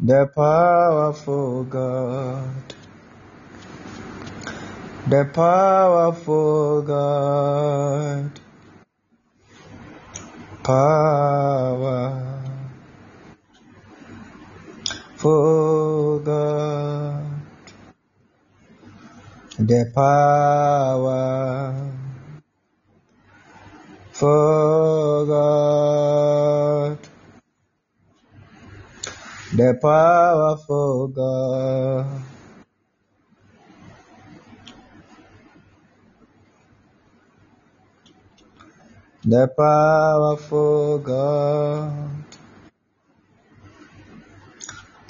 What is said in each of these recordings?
the powerful God, the powerful God, powerful God, the power for God, the powerful God. The powerful God,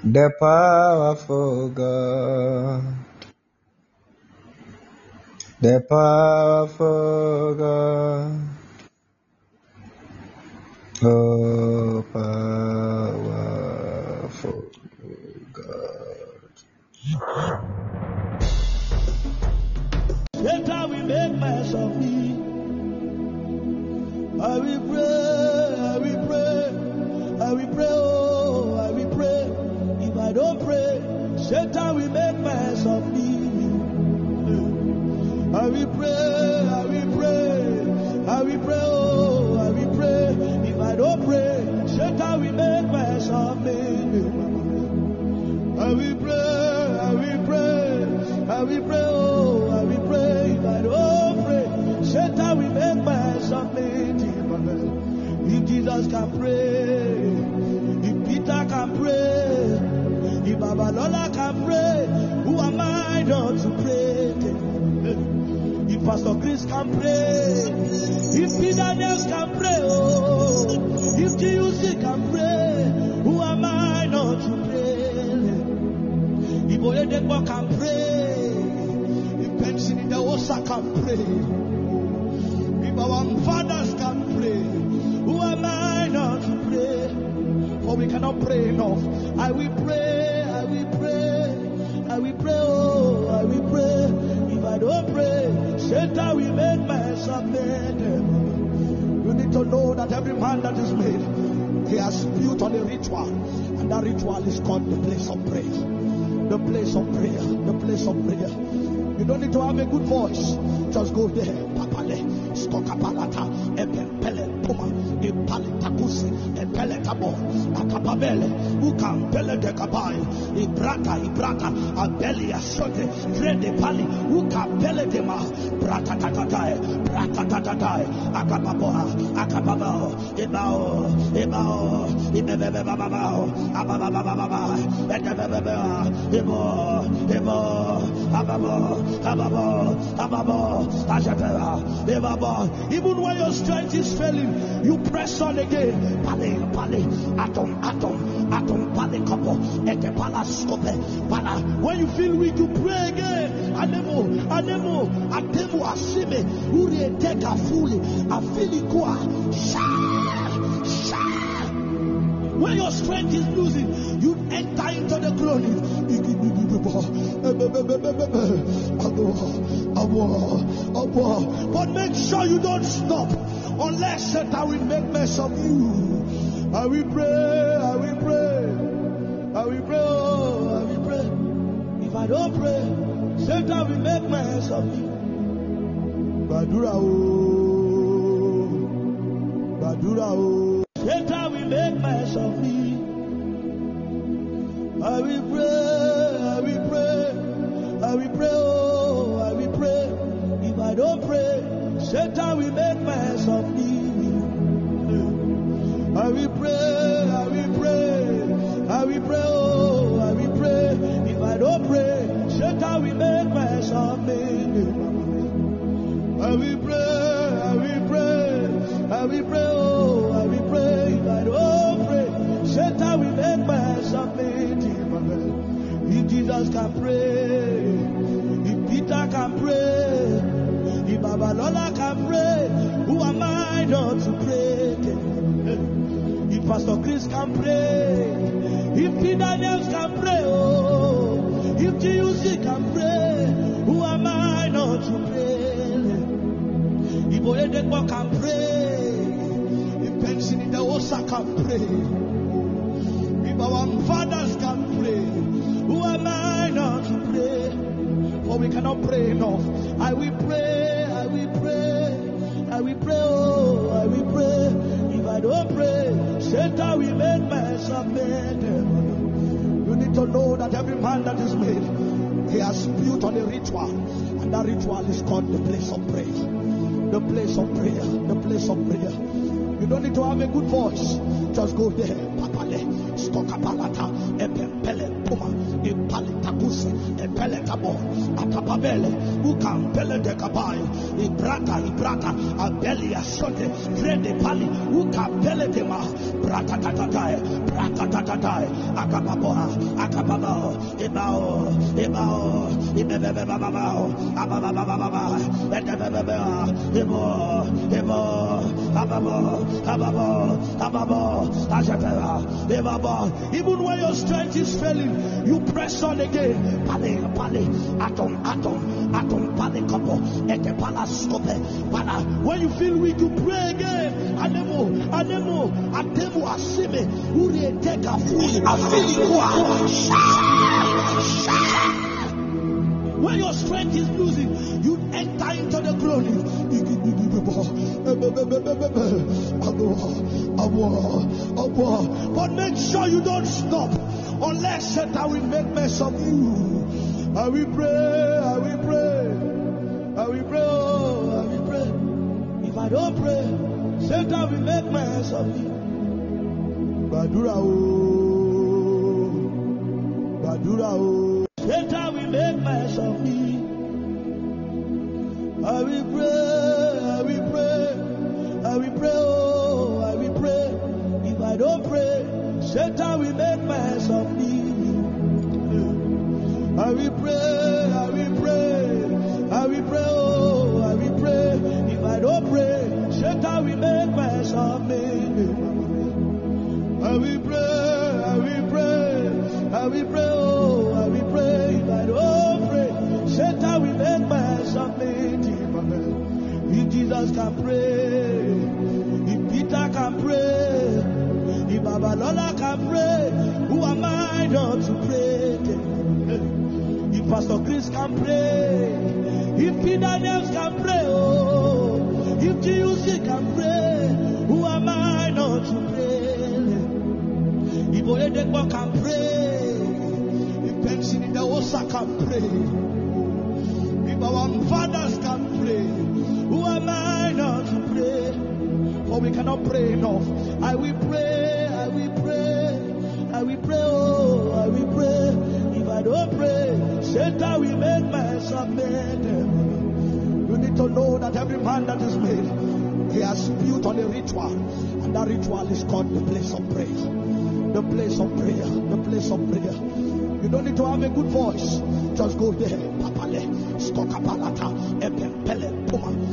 the powerful God, the powerful God, oh powerful God. Later we make mess of me. I will Jesus can pray, if Peter can pray, if Babalola can pray, who am I not to pray? If Pastor Chris can pray, if Peter Daniels can pray, oh, if GUC can pray, who am I not to pray? If Oyedepo can pray, if Benson in can pray, if our pray, I not to pray? For we cannot pray enough. I will pray, I will pray, I will pray, oh, I will pray. If I don't pray, Satan will make of me. You need to know that every man that is made, he has built on a ritual, and that ritual is called the place of prayer. The place of prayer, the place of prayer. You don't need to have a good voice. Just go there. Papale, skokapalata, epempele, kabo, akapabele, ukampele de kabai, ibraka, ibraka, abeli asote, frede pali, ukampele de ma, brata tatatai, brata tatatai, akapaboa, akapabao, ibao, ibao, Even when your strength is failing, you press on again. Pale, pale, atom, atom, atom, pale, couple, ete pala scope, pala. When you feel weak, you pray again. Anemo, anemo, atemo asime, uri eteka fully, afili kwa, shine. When your strength is losing, you enter into the glory. But make sure you don't stop unless Satan will make mess of you. I will pray, I will pray, I will pray, oh, I will pray. If I don't pray, Satan will make mess of me. Badura oh, Badura oh. Satan will make of me. I will pray, I will pray, I will pray, oh, I will pray. If I don't pray, Satan will make of me. I will pray, I will pray, I will pray, oh, I will pray. If I don't pray, Satan will make mess of me. I will pray, I will pray, I will pray, Jesus can pray, if Peter can pray, if Babalola can pray, who am I not to pray? If Pastor Chris can pray, if Peter Daniels can pray, oh, if GUC can pray, who am I not to pray? If Oyedepo can pray, if Benson in can pray, if our fathers can we cannot pray enough. I will pray, I will pray, I will pray, oh, I will pray. If I don't pray, Satan will make of me. You need to know that every man that is made, he has built on a ritual, and that ritual is called the place of prayer. The place of prayer, the place of prayer. You don't need to have a good voice. Just go there. Epempele puma, impalitakusi, epele tabo, atapabele, ukampele de kabai, ibrata, ibrata, abeli asote, frede pali, ukampele de ma, brata tatatai, brata tatatai, akapaboa, akapabao, ibao, ibao, ibebebebabao, abababababa, Even when your strength is failing, you press on again. Pale, pale, atom, atom, atom, pale, kopo, ete pala scope, pala. When you feel weak, you pray again. Anemo, anemo, atemo asime, uri eteka fuli, afili When your strength is losing, you enter into the glory. But make sure you don't stop unless Satan will make mess of you. I will pray, I will pray, I will pray, oh, I will pray. If I don't pray, Satan will make mess of me. Badura oh, Badura oh. Satan will make mess of me. I will pray, I will pray, I will pray, oh, I will pray. If I don't pray, Satan will make mess of me. I will pray, I will pray, I will pray, oh, I will pray. If I don't pray, Satan will make mess of me. I will pray, I will pray, I will pray, Jesus can pray, if Peter can pray, if Babalola can pray, who am I not to pray? If Pastor Chris can pray, if Peter Daniels can pray, oh, if GUC can pray, who am I not to pray? If Oyedepo can pray, if Benson Idahosa can pray, if our fathers can pray, We cannot pray enough. I will pray, I will pray, I will pray, oh, I will pray. If I don't pray, Satan will make of me. You need to know that every man that is made, he has built on a ritual, and that ritual is called the place of prayer. The place of prayer, the place of prayer. You don't need to have a good voice. Just go there. Papale, puma,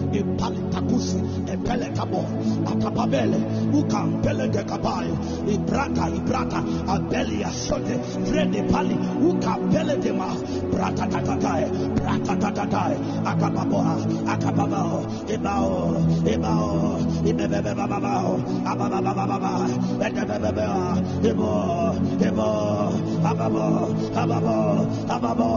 atapabele, ukampele de kabai, ibrata, ibrata, abeli asote, frede pali, ukampele de ma, brata tatatai, brata tatatai, akababoa, akababao, ibao, ibao, ibebebebabao, abababababa, edebebebea, ibo, ibo, ababo, ababo, ababo,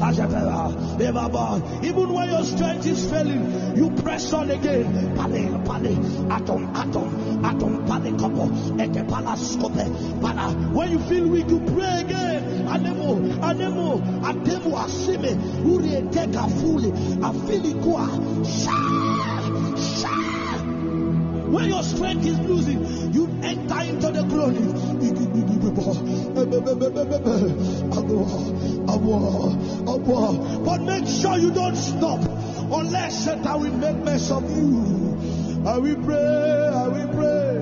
ajabera, ibabo. Even when your strength is failing, you press on again. Pale, pale, atom, atom, atom, pale, kopo, ete pala scope, pala. When you feel weak, you pray again. Anemo, anemo, atemo asime, uri eteka fuli, afili kwa, sha, sha. When your strength is losing, you enter into the glory. But make sure you don't stop unless Satan will make mess of you. I will pray, I will pray,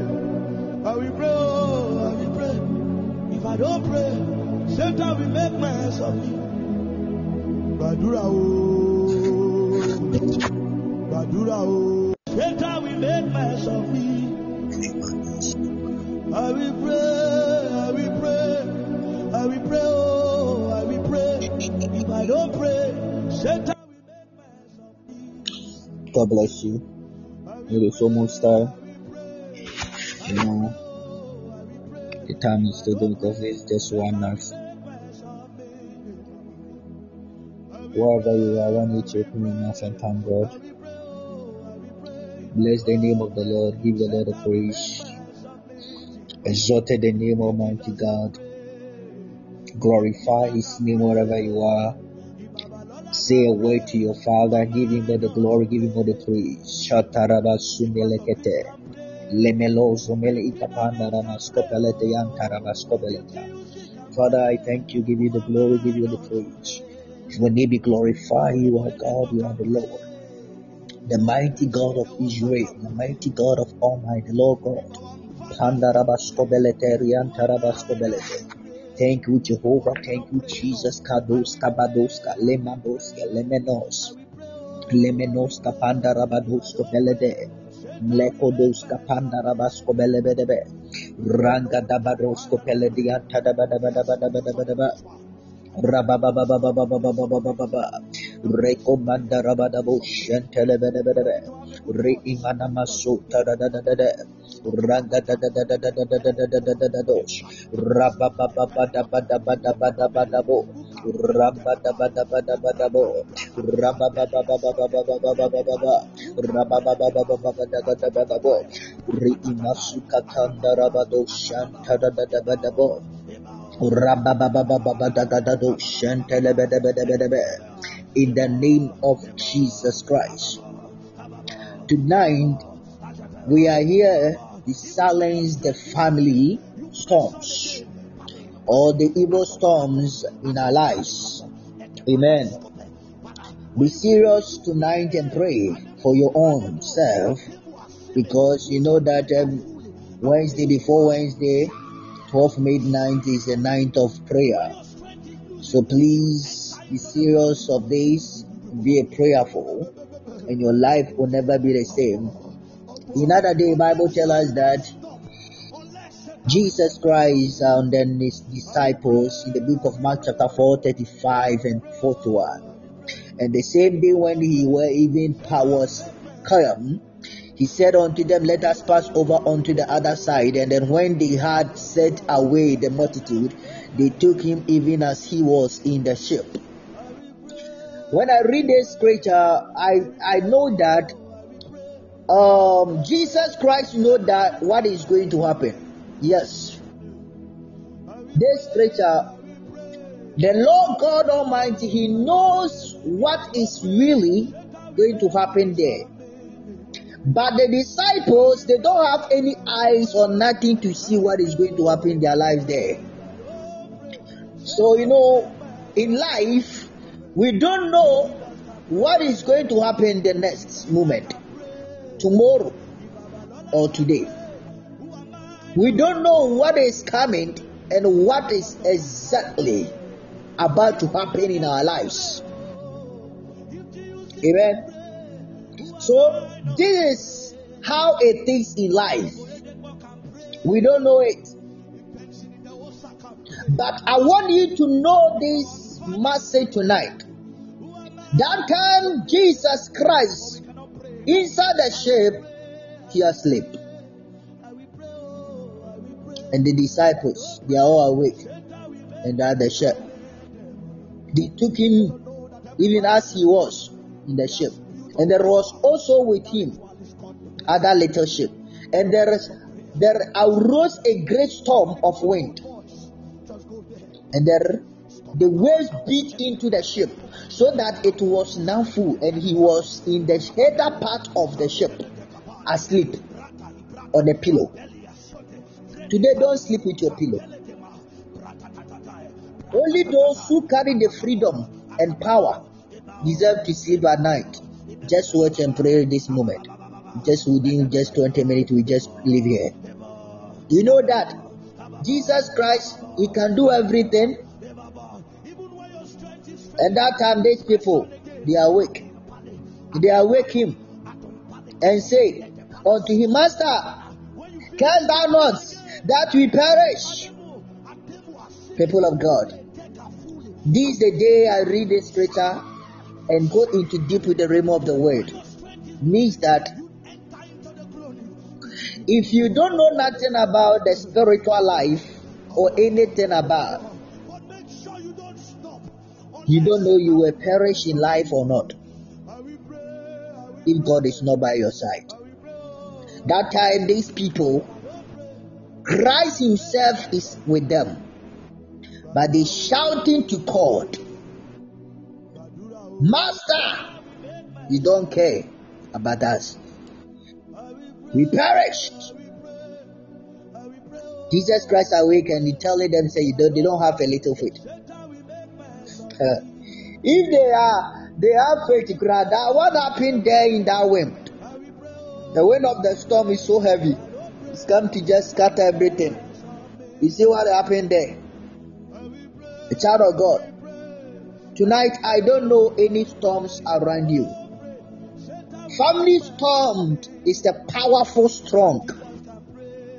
I will pray, oh, I will pray. If I don't pray, Satan will make mess of me. Badura oh, Badura oh, Satan will make mess of me. I will pray, I will pray, I will pray, oh, I will pray. If I don't pray, Satan will make. God bless you. It is almost time. You know, the time is there because it's just one will Wherever you are, I want you to open your mouth and thank God. Bless the name of the Lord. Give the Lord a praise. Exalted the name of Almighty God. Glorify His name wherever you are. Say a word to your Father. Give Him all the glory. Give Him all the praise. Ramaskopelete yantarabaskopelete. Father, I thank you. Give you the glory. Give you the praise. Your name be glorified. You are God. You are the Lord. The mighty God of Israel. The mighty God of Almighty the Lord God. Pandarabaskobelete riantarabaskobelete. Thank you, Jehovah. Thank you, Jesus. Kados kabadoska lemadoska lemenos. Lemenos kapanda rabadosko belede. Mlekodos kapanda rabasko belebedebe. Ranga dabadosko peledianta dabadabadabadabadabadaba. Rabababababababababababa. Rekomanda rabadabo shentelebedebedebe. Reimana maso tadadadadada. In the name of Jesus Christ. Tonight, we are here silence the family storms or the evil storms in our lives. Amen. Be serious tonight and pray for your own self because you know that um, Wednesday before Wednesday, 12 midnight is the night of prayer. So please be serious of this, be prayerful, and your life will never be the same. Another day, Bible tells us that Jesus Christ and then his disciples in the book of Mark chapter 4, 35 and 41. And the same day when he were even powers come, he said unto them, Let us pass over unto the other side. And then when they had set away the multitude, they took him even as he was in the ship. When I read this scripture, I, I know that um, Jesus Christ know that what is going to happen. Yes. This scripture, the Lord God Almighty, He knows what is really going to happen there. But the disciples, they don't have any eyes or nothing to see what is going to happen in their lives there. So, you know, in life, we don't know what is going to happen the next moment, tomorrow or today. We don't know what is coming and what is exactly about to happen in our lives. Amen. So, this is how it is in life. We don't know it. But I want you to know this message tonight. That time Jesus Christ inside the ship, he asleep. And the disciples, they are all awake and are the ship. They took him even as he was in the ship. And there was also with him other little ship. And there is there arose a great storm of wind. And there the waves beat into the ship so that it was now full and he was in the header part of the ship asleep on a pillow. Today don't sleep with your pillow. Only those who carry the freedom and power deserve to sleep at night. Just watch and pray this moment. Just within just 20 minutes, we just live here. You know that Jesus Christ, He can do everything. And that time, these people, they awake. They awake Him and say unto Him, Master, can thou not that we perish? People of God, this is the day I read this scripture and go into deep with the realm of the word. Means that if you don't know nothing about the spiritual life or anything about, You don't know you will perish in life or not if God is not by your side. That time, these people, Christ Himself is with them, but they shouting to God, Master, you don't care about us. We perished. Jesus Christ awake and he telling them, say, you they don't have a little faith. Uh, if they are, they have faith, that what happened there in that wind? The wind of the storm is so heavy. It's come to just scatter everything. You see what happened there? The child of God. Tonight, I don't know any storms around you. Family storm is the powerful storm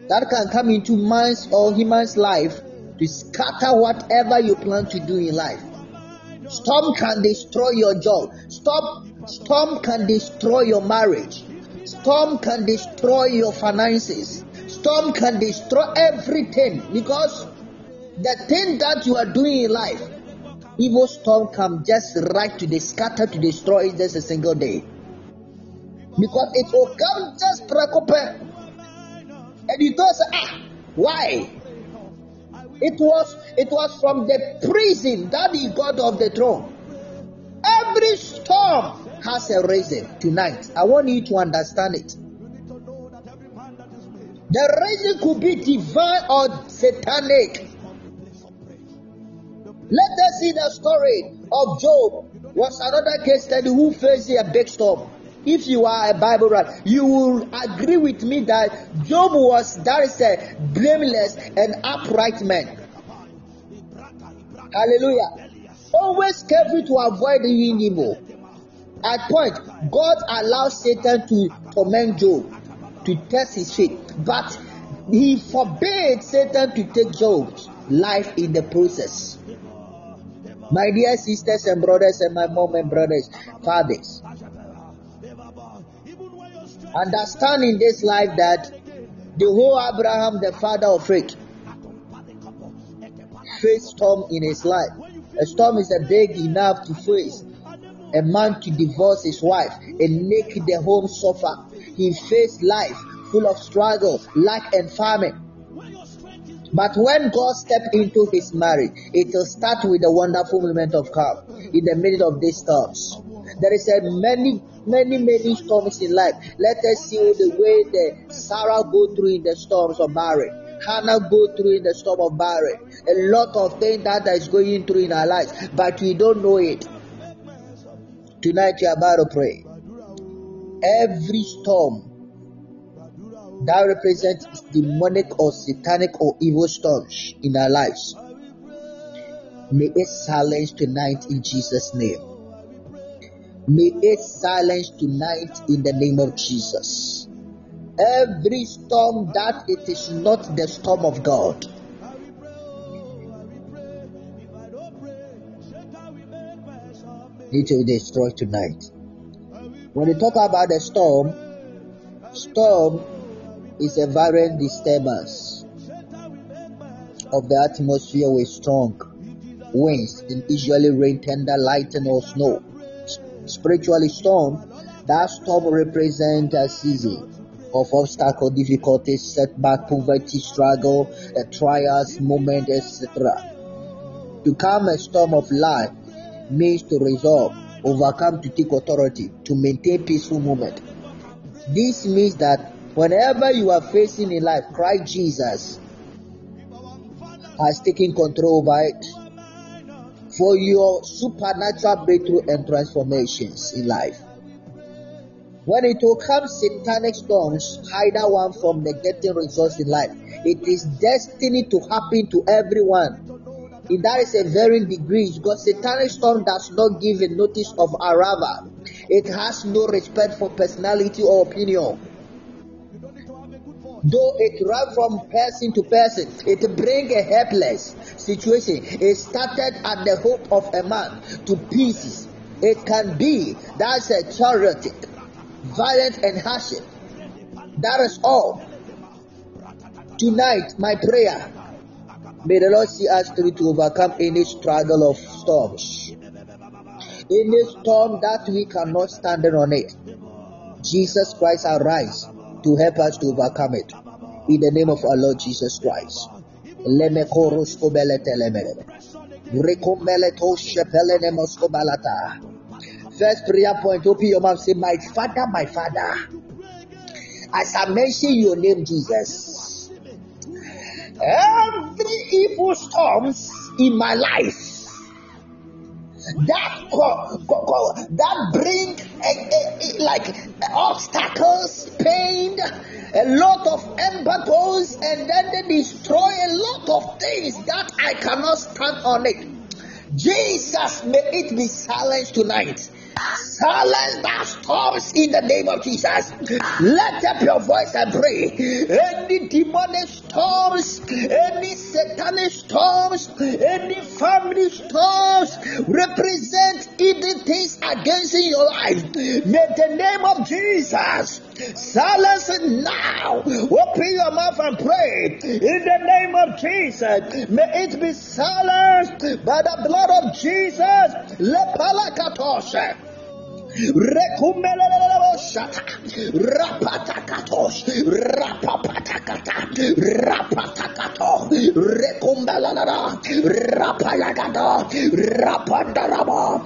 that can come into man's or human's life to scatter whatever you plan to do in life. Storm can destroy your job. Stop. Storm can destroy your marriage. Storm can destroy your finances. Storm can destroy everything because the thing that you are doing in life, evil storm come just right to the scatter to destroy it just a single day. Because it will come just preoccupy. And you don't say, ah, why? It was it was from the prison that he got off the throne. Every storm has a reason tonight. I want you to understand it. The reason could be divine or satanic. Let us see the story of Job. Was another case study who faced a big storm. If you are a Bible writer, you will agree with me that Job was that is a blameless and upright man. Hallelujah. Always careful to avoid doing evil. At point, God allows Satan to torment Job to test his faith, but he forbade Satan to take Job's life in the process. My dear sisters and brothers, and my mom and brothers, fathers, understand in this life that the whole Abraham, the father of faith, faced storm in his life. A storm is a big enough to face a man to divorce his wife and make the home suffer. He faced life full of struggle, lack, and famine. But when God stepped into his marriage, it will start with a wonderful moment of calm in the middle of these storms. There is a many, many, many storms in life. Let us see the way that Sarah go through in the storms of marriage. Hannah go through in the storm of marriage. A lot of things that is going through in our lives, but we don't know it. Tonight you are about to pray. Every storm that represents demonic or satanic or evil storms in our lives, may it silence tonight in Jesus' name. May it silence tonight in the name of Jesus. Every storm that it is not the storm of God. To be destroyed tonight. When we talk about the storm, storm is a violent disturbance of the atmosphere with strong winds and usually rain, thunder, lightning, or snow. Spiritually storm, that storm represents a season of obstacle, difficulties, setback, poverty, struggle, trials, moment, etc. To calm a storm of life means to resolve, overcome, to take authority, to maintain peaceful moment. This means that whenever you are facing in life, Christ Jesus has taken control over it for your supernatural breakthrough and transformations in life. When it will come satanic storms, either one from negating results in life, it is destined to happen to everyone. In that is a varying degree because satanic storm does not give a notice of arrival. It has no respect for personality or opinion. Though it run from person to person, it bring a helpless situation. It started at the hope of a man to pieces. It can be that's a charity violent and hardship. That is all. Tonight, my prayer, may the Lord see us through to overcome any struggle of storms. Any storm that we cannot stand on it, Jesus Christ arise to help us to overcome it. In the name of our Lord Jesus Christ. First prayer point, open your mouth, say, My Father, my Father. As I mention your name, Jesus, every evil storms in my life that that bring a, a, a, like obstacles, pain, a lot of embargoes, and then they destroy a lot of things that I cannot stand on it. Jesus, may it be silenced tonight. Silence that storms in the name of Jesus. Let up your voice and pray. Any demonic storms, any satanic storms, any family storms represent evil things against your life. May the name of Jesus silence it now. Open your mouth and pray in the name of Jesus. May it be silenced by the blood of Jesus. Lepalakatoshe. Rapatakatos, rapapatakata, rapatakato, rekumbelalada, rapayagada, rapandaraba,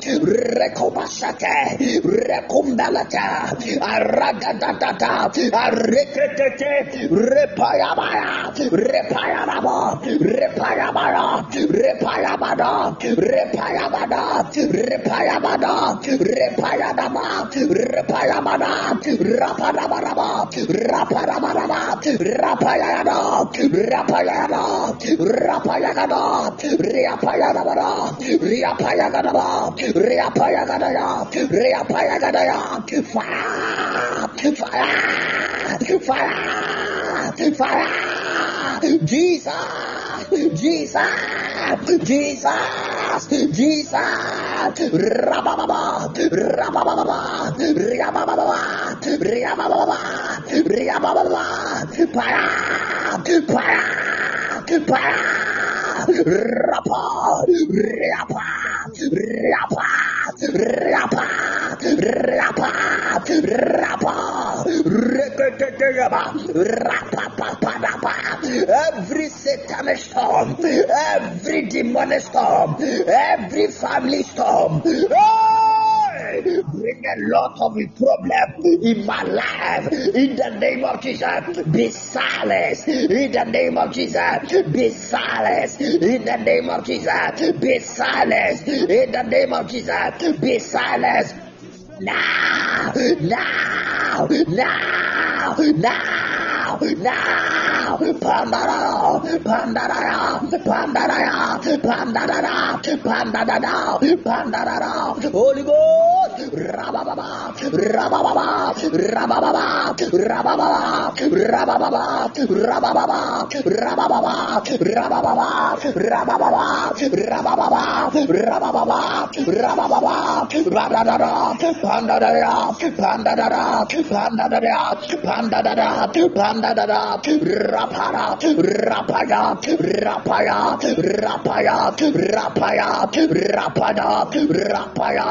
rekobashate, rekumbelata, aragadadada, areketete, repayabaya, repayababa, repayabara, repayabada, repayabada, repayabada, repayabada, Rapadaba, Rapayamana, Rapadabaraba, Rapadabaraba, Rapayana, Rapayana, Rapayagana, Riapayagana, Riapayagadaba, Riapayagadaya, Riapayagadaya, fire, fire, fire, Fire! Jesus! Jesus! Jesus! Jesus! Rabababa! Rapa, Rapa, Rapa, Rapa, every satanic storm, every demonic storm, every family storm. Oh! Bring a lot of problem in my life. In the name of Jesus, be silenced. In the name of Jesus, be silenced. In the name of Jesus, be silenced. In the name of Jesus, be silenced. Now, now, now, now, now, Pandara, Pandara, Pandara, Pandara, Pandara, Pandara, Holy Ghost, Rabababa, Rabababa, Rabababa, Rabababa, Rabababa, Rabababa, Rabababa, Rabababa, Rabababa, Rabababa, Rabababa, Rabababa, Rabababa, panda da da, panda da da, panda da da, panda da da, panda da da, rapara, rapaya, rapaya, rapaya, rapaya, rapada, rapaya,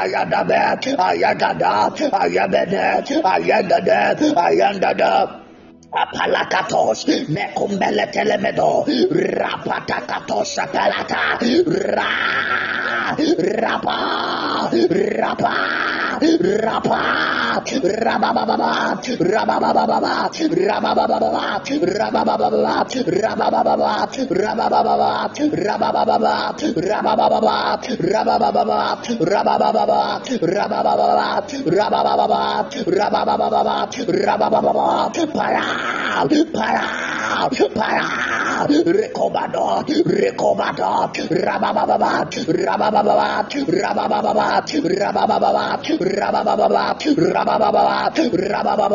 ayadabe, ayagada, ayabede, ayagade, ayandada. Apalakatos, Mecumbele Telemedo, Rapatakatos Apalata, Ra. Rapa, rapa, rapa, rabababa, rabababa, rabababa, rabababa, rabababa, rabababa, rabababa, rabababa, rabababa, rabababa, rabababa, rabababa, rabababa, rabababa, para para, para, recobado, recobado, rabababa, rabababa, rabababa, rabababa, rabababa, rabababa,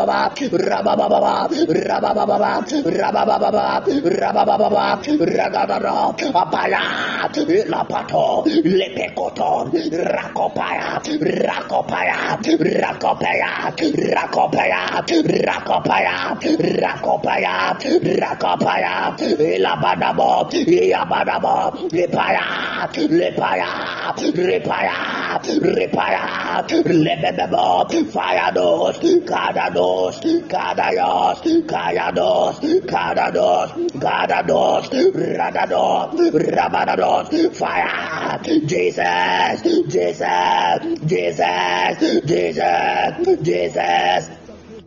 Repair. Repair. Lebebebo. Firedos. Cadados. Cadayos. Cayados. Cadados. Gadados. Radados. Rabadados. Fire. Jesus. Jesus. Jesus. Jesus. Jesus.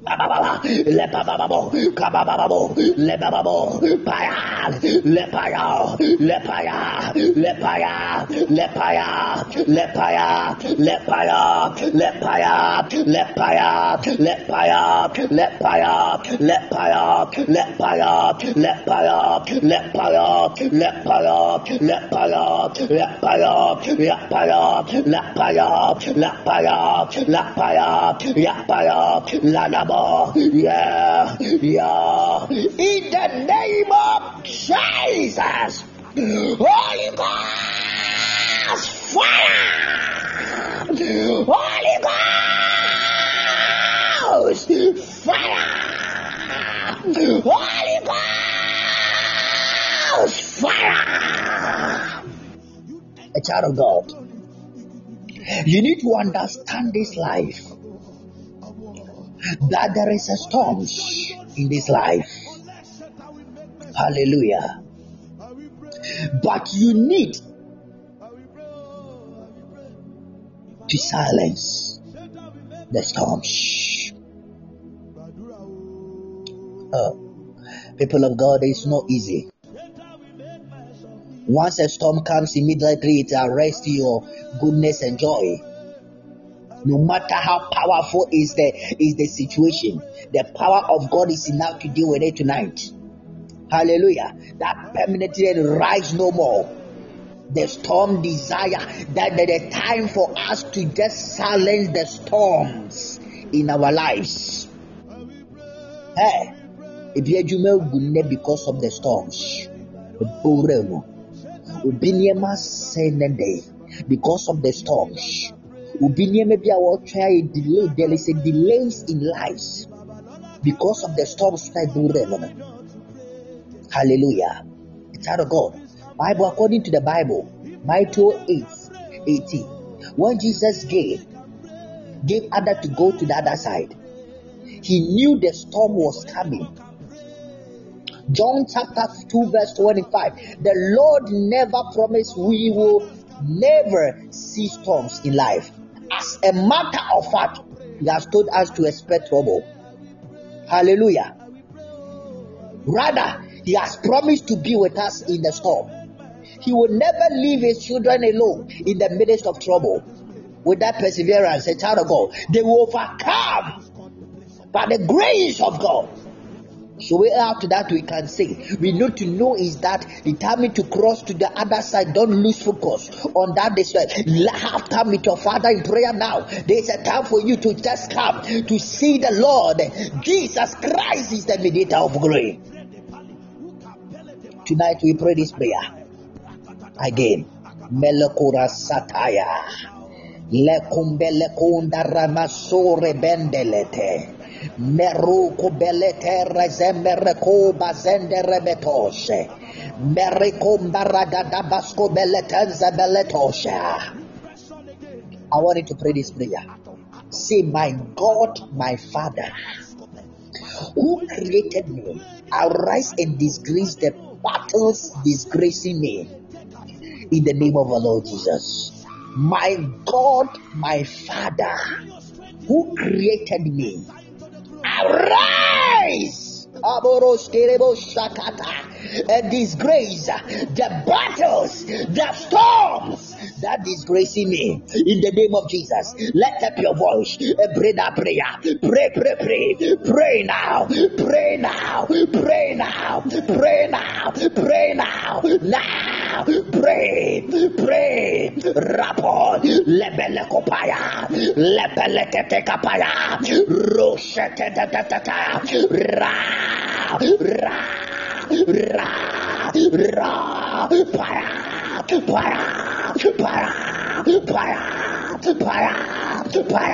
Le bababo, kabababo, le bababo, paya, le paya, le paya, le paya, le paya, le paya, le paya, le paya, le paya, le paya, le paya, le paya, le paya, le paya, le paya, le paya, le paya, le paya, le paya, la paya, la paya, la paya, ya paya, la nabo. Yeah, yeah. In the name of Jesus, Holy Ghost, fire! Holy Ghost, fire! Holy Ghost, fire! A child of God, you need to understand this life that there is a storm in this life. Hallelujah. But you need to silence the storms. Oh, people of God, it's not easy. Once a storm comes, immediately it arrests your goodness and joy no matter how powerful is the is the situation the power of god is enough to deal with it tonight. Hallelujah. That permanently rise no more. The storm desire that the time for us to just silence the storms in our lives. Hey adwuma egu nnɛ because of the storms. Because of the storms obi nneɛma bi a delay there is a delays in lives because of the storms na ɛduru hallelujah. It's out of God Bible according to the Bible Matthew 8 18 when Jesus gave gave Ada to go to the other side he knew the storm was coming. John chapter 2 verse 25 the Lord never promised we will never see storms in life as a matter of fact, He has told us to expect trouble. Hallelujah. Rather, He has promised to be with us in the storm. He will never leave His children alone in the midst of trouble. With that perseverance, a child of God, they will overcome by the grace of God. So after that we can say we need to know is that determined to cross to the other side. Don't lose focus on that this Have time with your father in prayer now. There's a time for you to just come to see the Lord. Jesus Christ is the mediator of glory. Tonight we pray this prayer again. Melokura sataya. Lekumbele kunda ramasore bendelete. Meriko mbaragada basko beletenza beletoshe. I want you to pray this prayer. Say, My God, my Father, who created me, arise and disgrace the battles disgracing me. In the name of our Lord Jesus. My God, my Father, who created me, arise. Aboros kerebos shakata and disgrace the battles, the storms that disgracing me. In the name of Jesus. Let up your voice, pray that prayer. Pray, pray, pray, pray now, pray now, pray now, pray now, pray now, now, pray, pray, rapor, lebele kopaya, lebele kete kapaya, roshete ra. Ra ra ra para para para para para para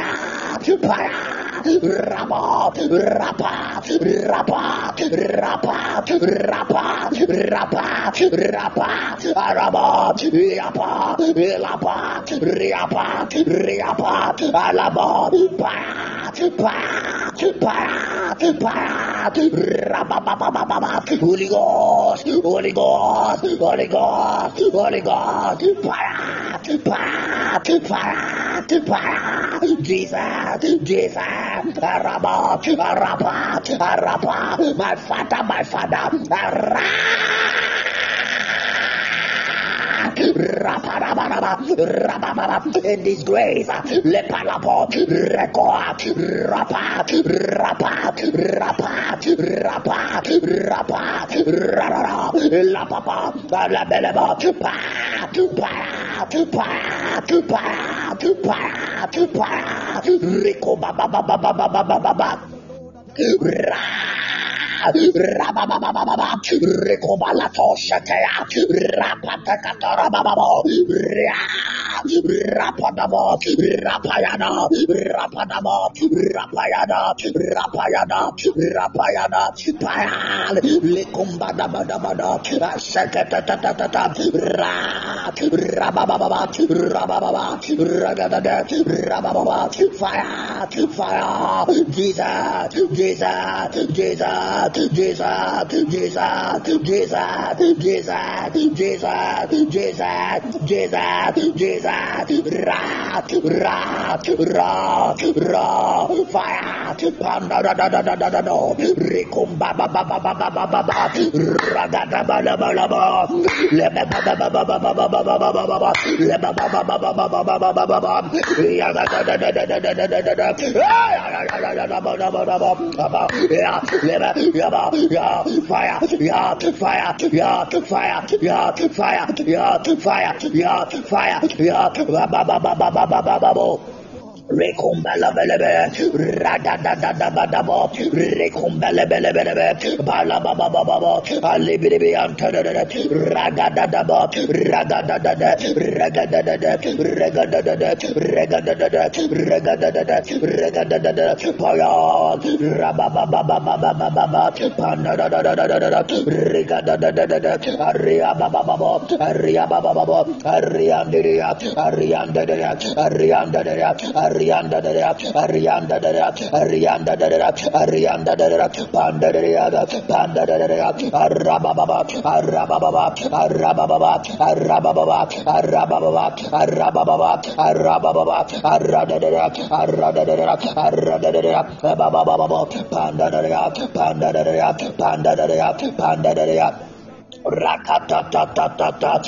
para rapa, rapa, rapa, rapa, rapa, rapa, rapa, araba, yapa, lapa, riapa, riapa, alaba, pa, pa, pa, pa, rapa, Holy Ghost, Holy Ghost, Holy Ghost, Holy Ghost, para, para, para, para, Jesus, Jesus, Araba, Araba, Araba, my father, my father. In this grace, lepalapo, rekoa, rapa, rapa, rapa, rapa, rapa, rara, la papa, la beleba, pa, pa, pa, pa, Rekobalato Shatea Rapatakatarababo Rapadabo, Rapayana, Rapadabo, Rapayana, Rapayana, Rapayana, Payal, Likumbadabadabada, Sekatatata, Rat, Rabababa, Rabababa, Ragadada, Rabababa, Fire, Fire, Jesus, Jesus, Jesus. Jesus, Jesus, Jesus, Jesus, Jesus, Jesus, Jesus, Jesus, rat, rat, rat, rat, fire, panda da da da da da da da, ba ba ba ba ba ba ba ba ba, raga da ba la ba la ba, le ba ba ba ba ba ba ba ba ba ba ba ba ba, le ba ba ba ba ba ba ba ba ba ba ba ba, ya da da da da da da da da da da da, da da da da da da da fire ya fire ya fire ya fire ya fire ya fire ya Rababababababo rekombelebelebe radadadabadaba rekombelebelebelebe balababababa alibidibi antadadada radadadaba. Radadadada. Regadadada. Regadadada. Regadadada. Regadadada. Regadadada. Paya rabababababababa panadadadadadada regadadadada ariababababa ariabababa ariandiriya ariandiriya ariandiriya Arrianda da da Arrianda da da Arrianda da da Arrianda da da Panda da da Panda da da Arabababa Arabababa Arabababa Arabababa Arabababa Arabababa Arabababa Arada da da Arada da da Arada da da Babababa Panda da da Panda da da Panda da da Panda da da Rakatatatata,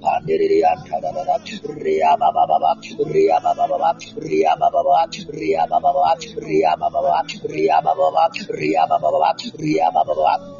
Pandirianta, Ria Baba Baba, Ria Baba Baba, Ria Baba Baba, Ria Baba Baba, Ria Baba Baba, Ria Baba Baba, Ria Baba Baba, Ria Baba Baba.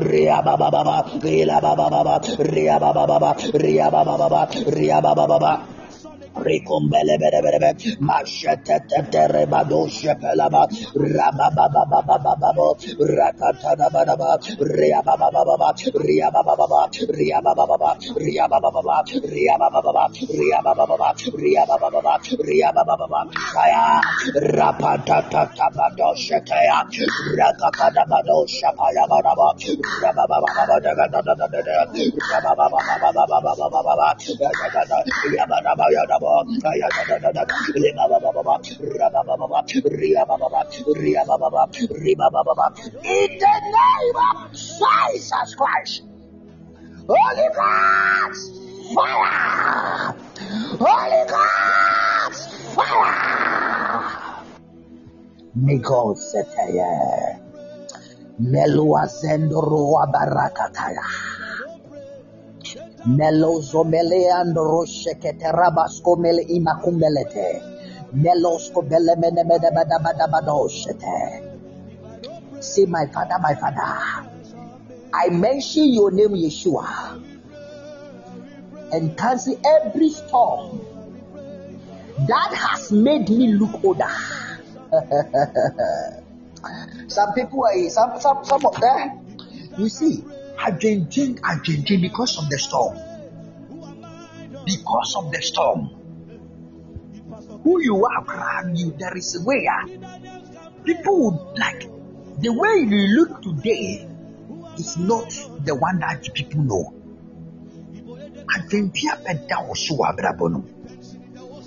Ria ba ba ba ba, ria ba ba ba ba, ria ba ba ba ba, ria ba ba ba ba ba, ya ya ya ya ya ya ya ya ya, ala ba ba ba ba ba ba ba ba ba ba ba ba ba ba, fire, fire, fire, fire, fire, fire, raba ba ba ba, uya ya ba. ya fire ya fire ya fire ba ya fire ba fire ba ya fire ba fire ba ya raba ba ba ba ba ba ba ikabadia tara ba da ba rikumbele bere bere be aria ba ba ba ba ria ba ba ba ba ila ba ba ba ba ria ba ba ba ba ria ba ba ba ba ria ba ba ba ba In the name of Jesus Christ, Holy Ghost, fire! Holy Ghost, fire! Melua barakataya. Melozo meleando roshekete rabasko mele imakumbelete. Melosko bele mene mene bada bada badoshete. Say, my father, my father. I mention your name, Yeshua, and cancel every storm that has made me look older. some people are some some some of them. You see, adwentin adwentin because of the storm. Because of the storm. Who you are around you there is a way uh, people like the way you look today is not the one that people know. No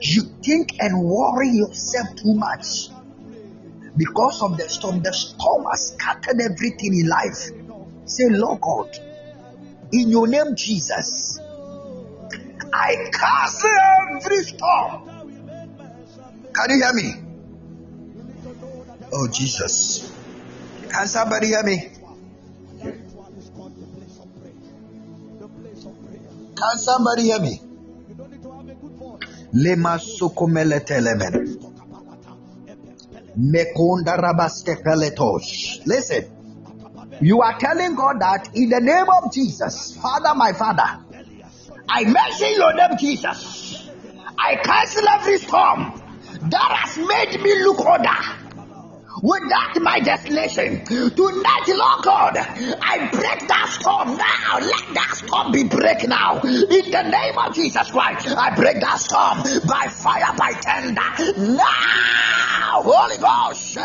you think and worry yourself too much. Because of the storm the storm has scattered everything in life Say, Lord God, in your name, Jesus, I cast every storm. Can you hear me? Oh, Jesus. Can somebody hear me? Can somebody hear me? Lema sukumele telemen. Mekunda rabaste peletosh. Listen. You are telling God that in the name of Jesus, Father, my Father, I mention your name, Jesus. I cancel every storm that has made me look older without my destination. Tonight, Lord God, I break that storm now. Let that storm be break now. In the name of Jesus Christ, I break that storm by fire, by tender. Now, Holy Ghost.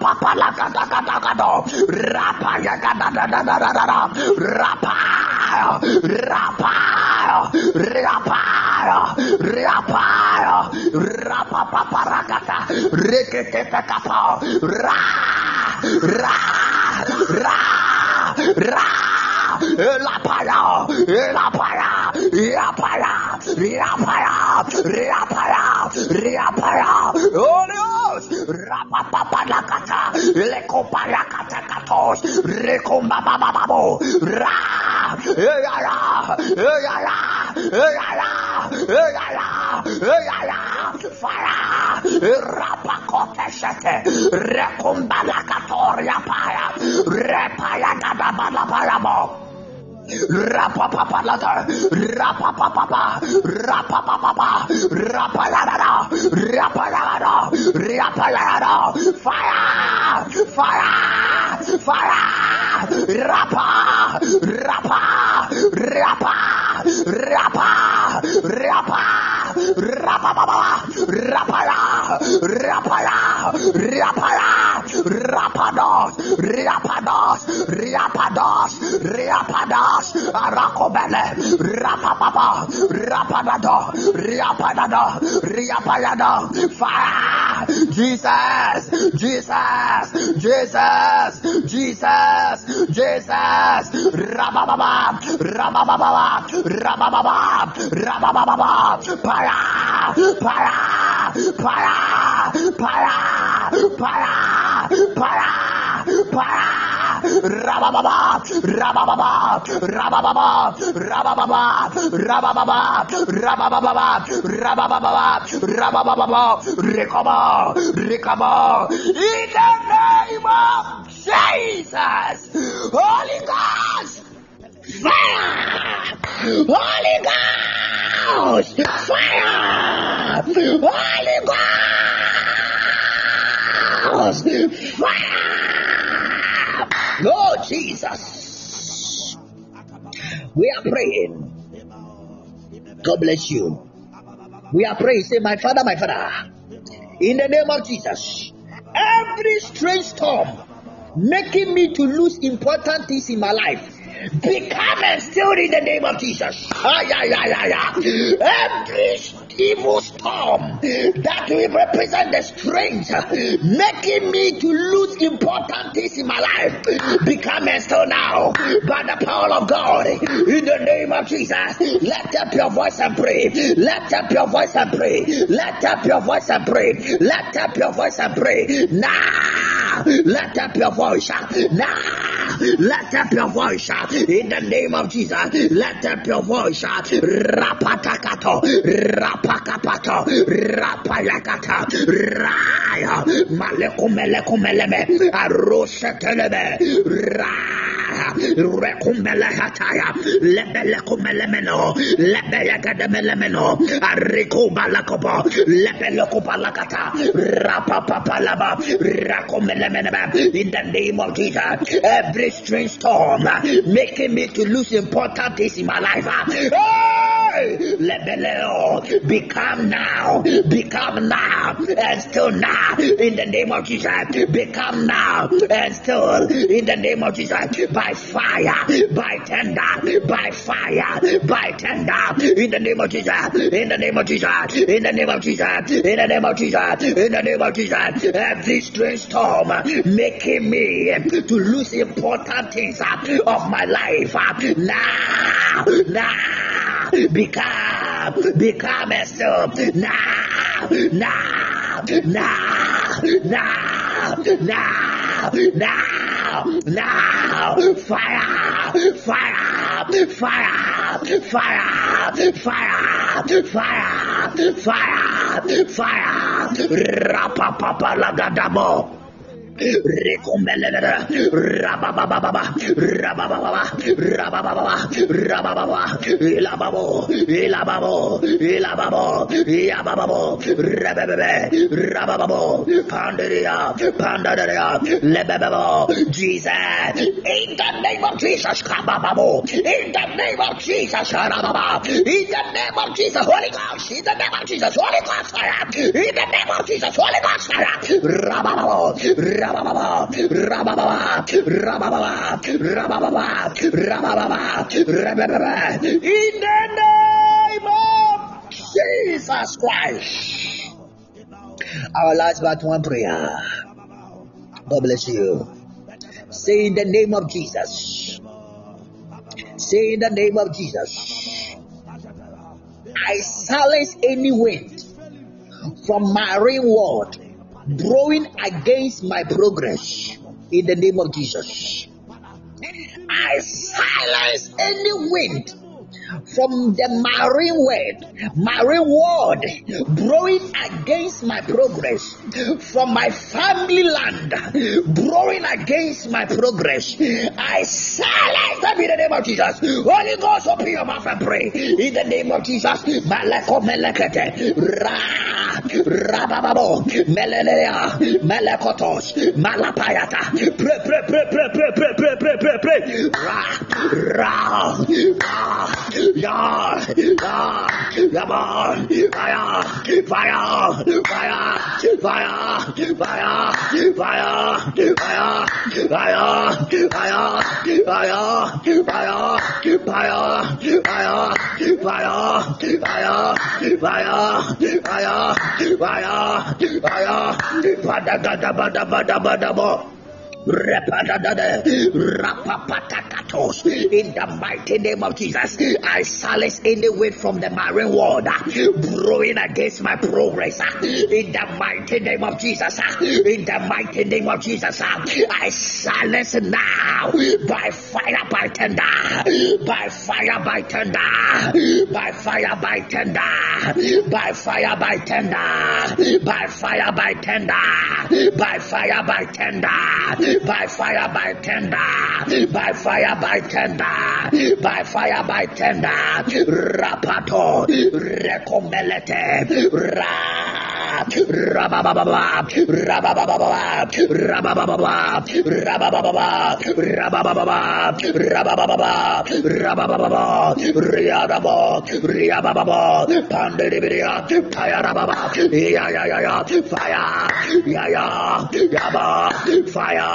Papa la gada gada gada rapa ya gada da da da da da da rapa rapa rapa rapa rapa papa rakata rekete kapa ra ra ra ra la paya la paya ya paya ya paya ya paya ya paya oh Dios rapapapanakata lekoparakatakatos rekombabababo ra eyaya eyaya eyaya eyaya eyaya fire rapakoteshete rekombalakatoria paya repaya gadabalapayamo Rapapapalada, rapapapapa, rapapapapa, rapalada, rapalada, rapalada, fire, fire, fire, rapa, rapa, rapa, rapa, rapa, rapapapa, rapaya, rapaya, rapaya, rapados, rapados, rapados, rapados, Rapadas, Arakobele, Rapapapa, Rapadado, Rapadado, Riapayado, Fire, Jesus, Jesus, Jesus, Jesus, Jesus, Rabababa, Rabababa, Rabababa, Rabababa, Paya, Paya, Paya, Paya, Paya, Paya, Paya, rabababa, rabababa, rabababa, rabababa, rabababa, rabababa, rabababa, rabababa, recover, recover, in the name of Jesus, Holy Ghost, fire, Holy Ghost, fire, Holy Ghost, fire, Lord Jesus, we are praying. God bless you. We are praying. Say, My Father, my Father, in the name of Jesus, every strange storm making me to lose important things in my life. Become and still in the name of Jesus. Ah, yeah, yeah, yeah, yeah. Every evil storm that will represent the strength, making me to lose important things in my life. Become and still now by the power of God. In the name of Jesus, let up your voice and pray. Let up your voice and pray. Let up your voice and pray. Let up your voice and pray. Now, let up your voice. Now, let up your voice. In the name of Jesus, let up your voice. Rapatakato, rapakapato, rapayakata, raya, malekumelekumeleme, aroseteleme, raya, rekumelehataya, lebelekumelemeno, lebelegademelemeno, arikubalakopo, lebelekubalakata, rapapapalaba, rakumelemenebe. In the name of Jesus, every strange storm making me to lose important things in my life. Hey! Lebeleo, become now, become now, and still now, in the name of Jesus, become now, and still, in the name of Jesus, by fire, by tender, by fire, by tender, in the name of Jesus, in the name of Jesus, in the name of Jesus, in the name of Jesus, in the name of Jesus, every strange storm making me to lose important things uh, of my life uh, now, now, become, become a stop now, now, now, now, now, now, now, fire, fire, fire, fire, fire, fire, fire, fire, rapapapalagadamo. Jesus, in the name of Jesus, in the name of Jesus, in the name of Jesus, Holy Ghost, in the name of Jesus, Holy Ghost, in the name of Jesus, Holy Ghost, In the name of Jesus Christ. Our last but one prayer. God bless you. Say in the name of Jesus. Say in the name of Jesus. I silence any wind from my world blowing against my progress in the name of Jesus. I silence any wind from the marine world, marine world blowing against my progress, from my family land blowing against my progress. I silence them in the name of Jesus. Holy Ghost, open your mouth and pray in the name of Jesus. Maleko melekete, ra, rabababo, melelea, melekotos, malapayata. Pray, pray, pray, pray, pray, pray, pray, pray, pray, pray. Ra, ra, ra. Yeah, yeah, come on, fire, fire, fire, fire, fire, fire, fire, fire, fire, fire, fire, fire, fire, fire, fire, 哎呀，哎呀，怕他，怕他，怕他，怕他，怕他。In the mighty name of Jesus, I silence any wind from the marine world uh, blowing against my progress. Uh, in the mighty name of Jesus, uh, in the mighty name of Jesus, I silence now by fire, by tender, by fire, by tender, by fire, by tender, by fire, by tender, by fire, by tender, by fire, by tender, by fire, by tender, by fire, by tender, by fire, by tender, rapato, recombelete, ra. Rabababa, Rabababa, Rabababa, Rabababa, Rabababa, Rabababa, Rabababa, Riadaba, Riababa, Pandiribiria, Tayarababa, Ya Ya Ya Ya, fire, Ya Ya, Yaba, fire,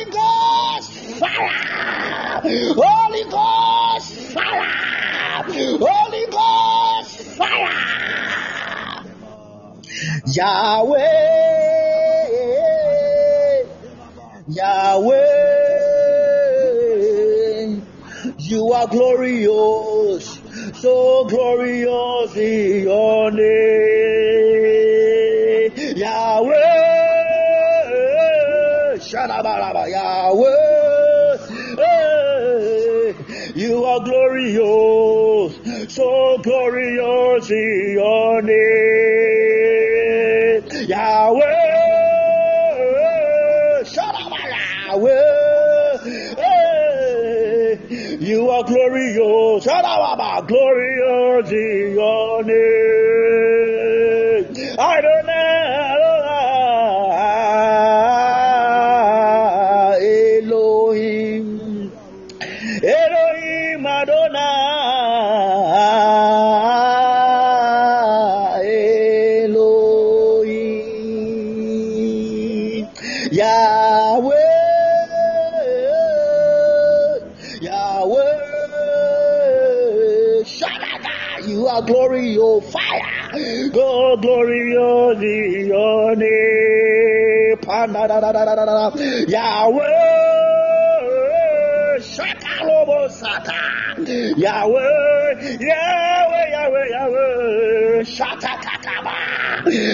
Ghost fire! Holy Ghost fire! Holy Ghost fire! Yahweh, Yahweh, you are glorious, so glorious in your name. Yahweh, you are glorious, so glorious in your name. Yahweh, Yahweh. You are glorious, glorious in your name. Yahweh, Shakalobosata, Yahweh, Yahweh, Yahweh, Yahweh, Shatakataba.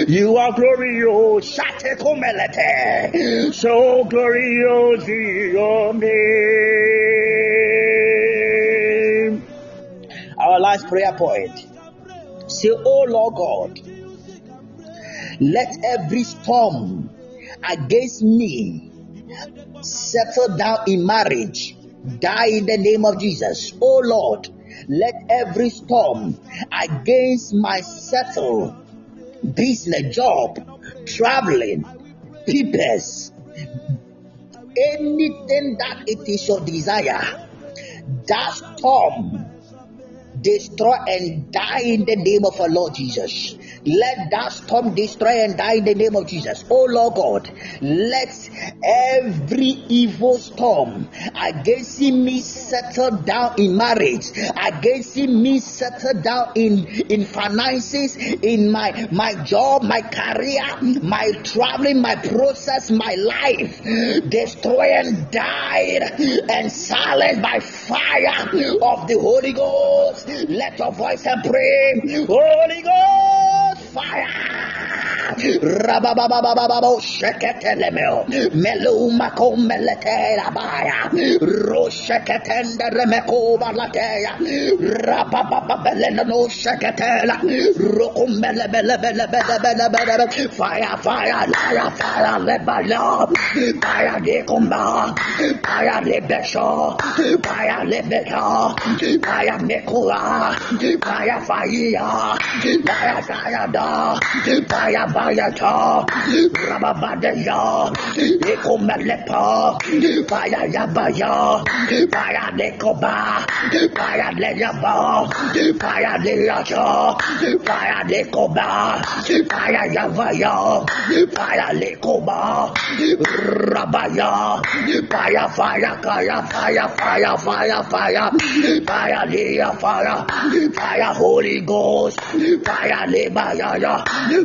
You are glorious, Shatekomelete, so glorious is your name. Our last prayer point. Say, Oh Lord God, let every storm against me settle down in marriage, die in the name of Jesus. Oh Lord, let every storm against my settle, business, job, traveling, peoples, anything that it is your desire, that storm destroy and die in the name of our Lord Jesus. Let that storm destroy and die in the name of Jesus. Oh Lord God, let every evil storm against me settle down in marriage, against me settle down in in finances, in my my job, my career, my traveling, my process, my life, destroy and die and silence by fire of the Holy Ghost. Let your voice and pray, Holy Ghost, 发啦 Rabababababo sheketelemeo. Meluma komelete labaya rosheketende remeko balateya rababababelena no sheketela. Rokumbelebelebelebelebele fire fire fire fire lebalo fire de comba fire lebesho fire lebesho fire mekula fire fire. Fire fire da. Fire Rabayata, Rababadaya, Ekomelepa, Payabaya, Payadekoba, Payadeyaba, Payadeyata, Payadekoba, Payavaya, Payalekoba, Rabaya, Paya Fire Kaya, Paya Fire Fire Fire, Payadeya Fire, Fire Holy Ghost, Paya Lebaya,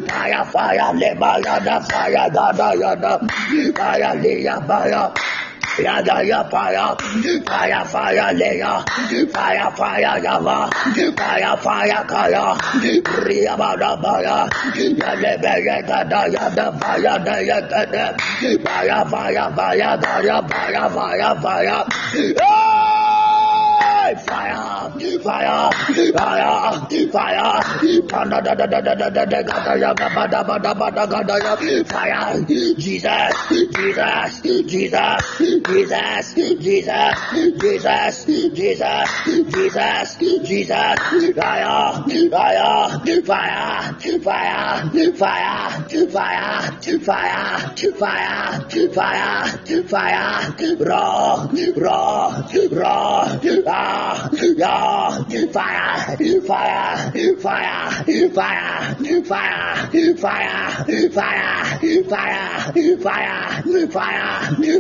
Paya Fire. Fire, Lebaya, Fire, Dada, Yada, Fire, Leya, Fire, Yada ya fire, fire fire leya, fire fire yava, fire fire kaya, ria bada baya, yada baya kada yada fire da yada, fire fire fire fire fire fire fire. Hey! Fire, fire, fire, fire, fire, Jesus, Jesus, Jesus, Jesus, Jesus, Jesus, Jesus, Jesus, Jesus, fire, fire, fire, fire, fire, fire, fire, fire, fire, fire, raw, raw, raw, ah, yeah, fire, fire, fire, fire, fire, fire, fire, fire, fire, fire,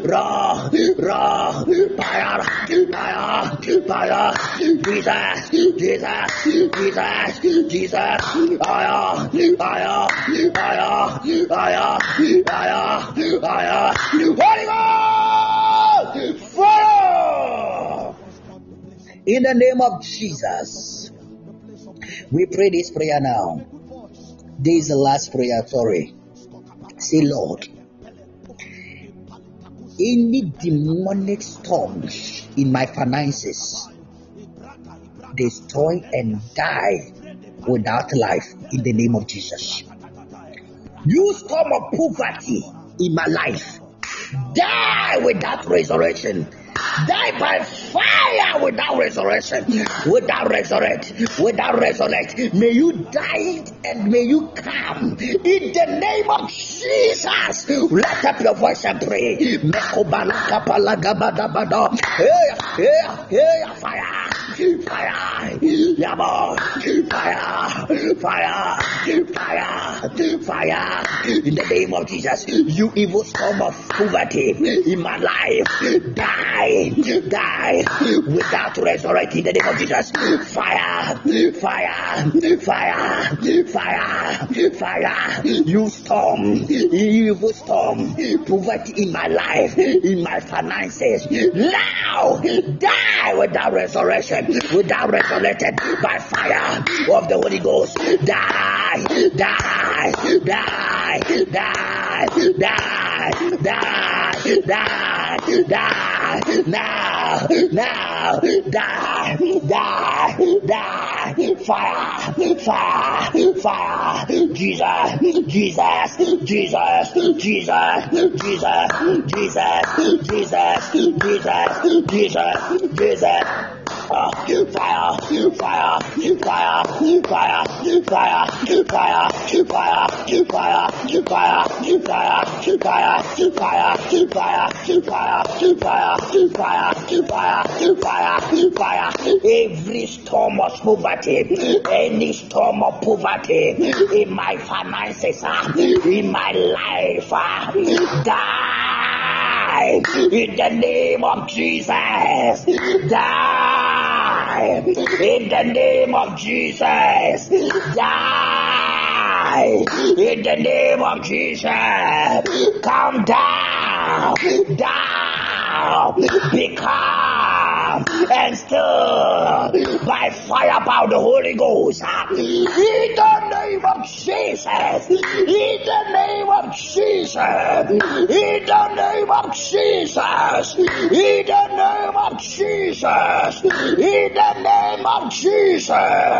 raw, raw, fire, fire, fire, Jesus, Jesus, Jesus, Jesus, fire, fire, fire, fire, fire, fire, Holy Ghost, fire. In the name of Jesus, we pray this prayer now. This is the last prayer, sorry. Say, Lord, any demonic storms in my finances, destroy and die without life in the name of Jesus. You storm of poverty in my life, die without resurrection die by fire without resurrection, without resurrect, without resurrect. May you die and may you come in the name of Jesus. Lift up your voice and pray. Fire. Fire, fire, fire, fire, fire, in the name of Jesus. You evil storm of poverty in my life, die, die without resurrecting in the name of Jesus. Fire, fire, fire, fire, fire, you storm, evil storm, poverty in my life, in my finances, now die without resurrection without resurrected by fire of the Holy Ghost. Die, die, die, die, die, die, die, die, now, now, die, die, die, fire, fire, fire, Jesus, Jesus, Jesus, Jesus, Jesus, Jesus, Jesus, Jesus, Jesus, Jesus fire, fire, fire, fire, fire, fire, fire, fire, fire, fire, fire, fire, fire, fire, fire, fire, fire, fire, every storm of poverty, any storm of poverty in my finances, in my life, ah, die in the name of Jesus. Die in the name of Jesus. Die in the name of Jesus. Come down, down, become and stir by fire by the Holy Ghost. In the name of Jesus. In the name of Jesus. In the name of Jesus. In the name of Jesus. In the name of Jesus.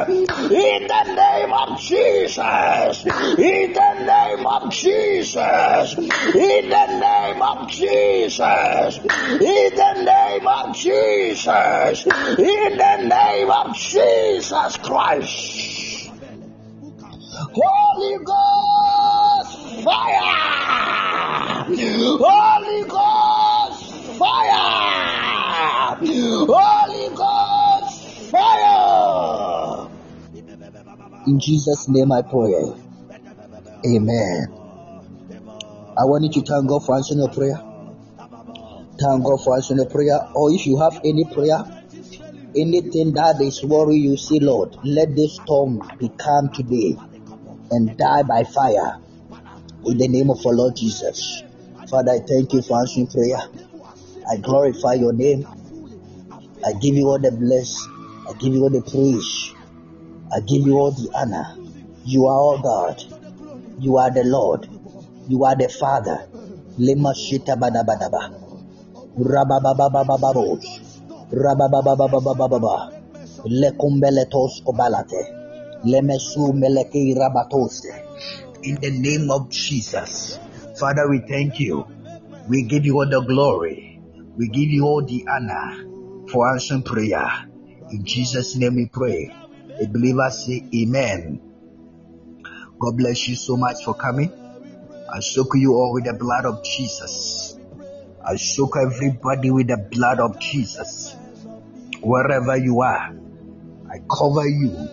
In the name of Jesus. In the name of Jesus. In the name of Jesus. In the name of Jesus. Jesus. In the name of Jesus Christ. Holy Ghost fire. Holy Ghost fire. Holy Ghost fire. In Jesus' name I pray. Amen. I want you to thank God for answering your prayer. Thank God for answering your prayer. Or if you have any prayer, anything that is worrying you, say, Lord, let this storm be calm today and die by fire. In the name of our Lord Jesus. Father, I thank you for answering prayer. I glorify your name. I give you all the bless. I give you all the praise. I give you all the honor. You are all God. You are the Lord. You are the Father. Lema shita. Rabababababababa. Rabatose. In the name of Jesus. Father, we thank you. We give you all the glory. We give you all the honor for answering prayer. In Jesus' name we pray. A believer say amen. God bless you so much for coming. I soak you all with the blood of Jesus. I soak everybody with the blood of Jesus. Wherever you are, I cover you.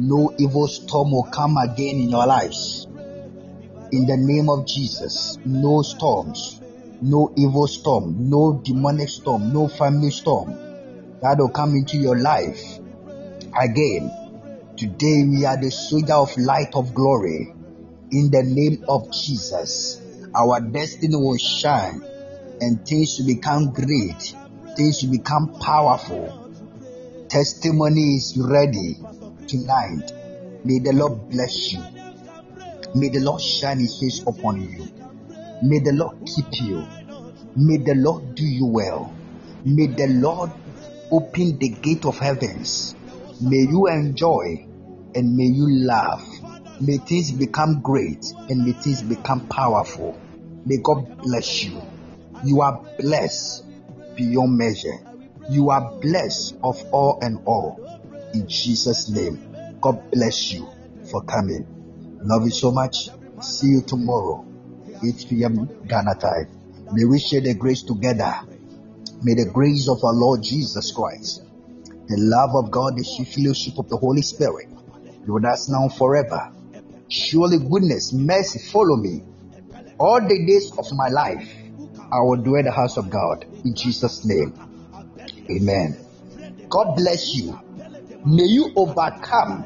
No evil storm will come again in your lives. In the name of Jesus, no storms, no evil storm, no demonic storm, no family storm that will come into your life again. Today we are the soldier of light of glory. In the name of Jesus, our destiny will shine and things will become great. Things will become powerful. Testimony is ready tonight. May the Lord bless you. May the Lord shine his face upon you. May the Lord keep you. May the Lord do you well. May the Lord open the gate of heavens. May you enjoy and may you laugh. May things become great and may things become powerful. May God bless you. You are blessed beyond measure. You are blessed of all and all. In Jesus' name. God bless you for coming. Love you so much. See you tomorrow, 8 p.m. Ghana time. May we share the grace together. May the grace of our Lord Jesus Christ, the love of God, the fellowship of the Holy Spirit be with us now forever. Surely goodness, mercy follow me all the days of my life. I will dwell in the house of God in Jesus' name. Amen. God bless you. May you overcome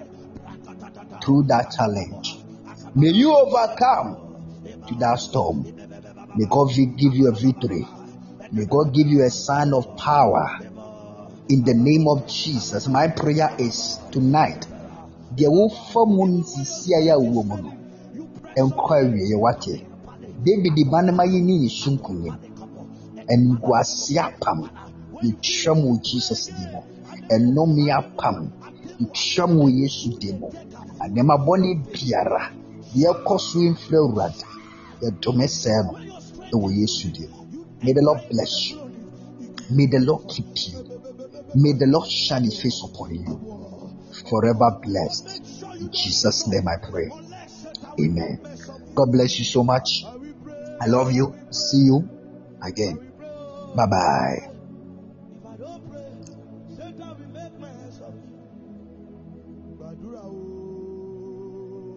through that challenge. May you overcome to that storm. May God give you a victory. May God give you a sign of power. In the name of Jesus, my prayer is tonight. Deɛ wofa mu nsisi. David ba no ma yɛni yɛsu nkonim. Animguase apam, yɛtwa mu wɔ Jesus din mu. Ɛnnome apam, yɛtwa mu wɔ Yesu din mu. Nneɛma bɔne biara, deɛ ɛkɔ so mfiri Awurade, yɛdome sɛɛ no ɛwɔ Yesu din mu. May the Lord bless you. May the Lord keep you. May the Lord shine his face upon you. Forever blessed. In Jesus' name I pray. Amen. God bless you so much. I love you. See you again. Bye bye.